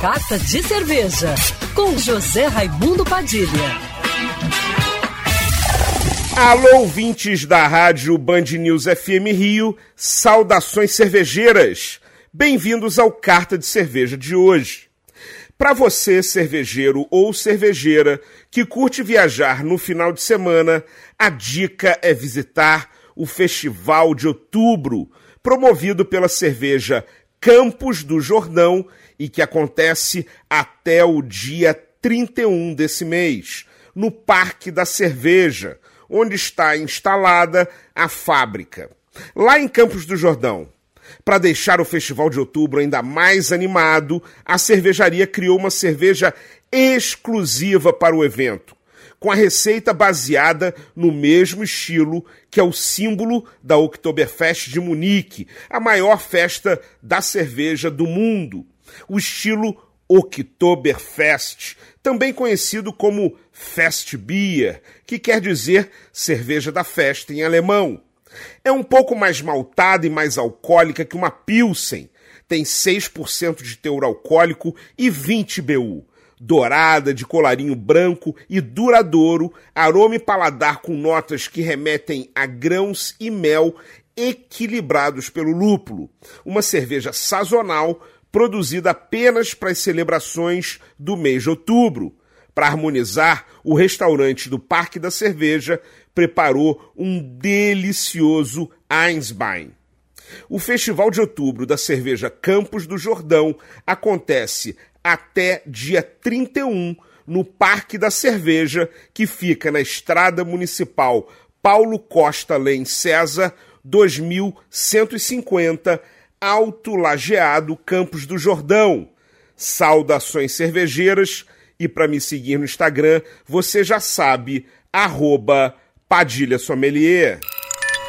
Carta de Cerveja, com José Raimundo Padilha. Alô, ouvintes da rádio Band News FM Rio, saudações cervejeiras. Bem-vindos ao Carta de Cerveja de hoje. Para você, cervejeiro ou cervejeira que curte viajar no final de semana, a dica é visitar o Festival de Outubro, promovido pela cerveja Campos do Jordão e que acontece até o dia 31 desse mês, no Parque da Cerveja, onde está instalada a fábrica. Lá em Campos do Jordão. Para deixar o Festival de Outubro ainda mais animado, a cervejaria criou uma cerveja exclusiva para o evento, com a receita baseada no mesmo estilo que é o símbolo da Oktoberfest de Munique, a maior festa da cerveja do mundo. O estilo Oktoberfest, também conhecido como Festbier, que quer dizer cerveja da festa em alemão. É um pouco mais maltada e mais alcoólica que uma Pilsen. Tem 6% de teor alcoólico e 20 BU dourada, de colarinho branco e duradouro, aroma e paladar com notas que remetem a grãos e mel equilibrados pelo lúpulo. Uma cerveja sazonal produzida apenas para as celebrações do mês de outubro. Para harmonizar, o restaurante do Parque da Cerveja preparou um delicioso Einsbein. O Festival de Outubro da Cerveja Campos do Jordão acontece até dia 31 no Parque da Cerveja, que fica na Estrada Municipal Paulo Costa Lem César, 2150, Alto Lajeado, Campos do Jordão. Saudações cervejeiras e para me seguir no Instagram, você já sabe, arroba Padilha Sommelier.